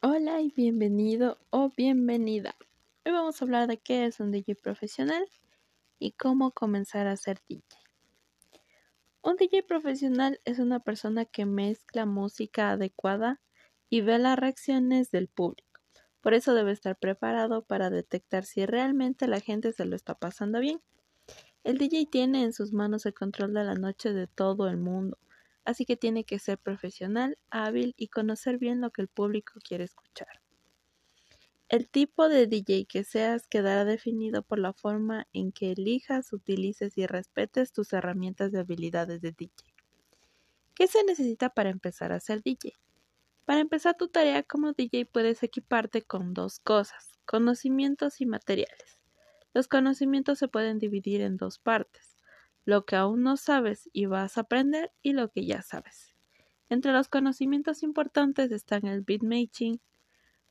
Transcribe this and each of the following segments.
Hola y bienvenido o bienvenida. Hoy vamos a hablar de qué es un DJ profesional y cómo comenzar a ser DJ. Un DJ profesional es una persona que mezcla música adecuada y ve las reacciones del público. Por eso debe estar preparado para detectar si realmente la gente se lo está pasando bien. El DJ tiene en sus manos el control de la noche de todo el mundo así que tiene que ser profesional, hábil y conocer bien lo que el público quiere escuchar. El tipo de DJ que seas quedará definido por la forma en que elijas, utilices y respetes tus herramientas de habilidades de DJ. ¿Qué se necesita para empezar a ser DJ? Para empezar tu tarea como DJ puedes equiparte con dos cosas, conocimientos y materiales. Los conocimientos se pueden dividir en dos partes lo que aún no sabes y vas a aprender y lo que ya sabes. Entre los conocimientos importantes están el beatmaking,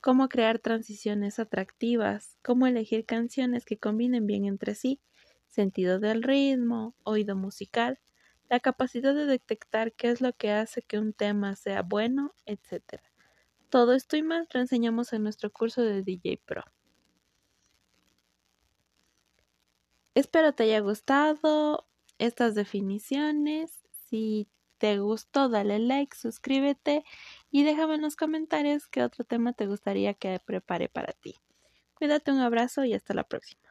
cómo crear transiciones atractivas, cómo elegir canciones que combinen bien entre sí, sentido del ritmo, oído musical, la capacidad de detectar qué es lo que hace que un tema sea bueno, etc. Todo esto y más lo enseñamos en nuestro curso de DJ Pro. Espero te haya gustado estas definiciones. Si te gustó, dale like, suscríbete y déjame en los comentarios qué otro tema te gustaría que prepare para ti. Cuídate, un abrazo y hasta la próxima.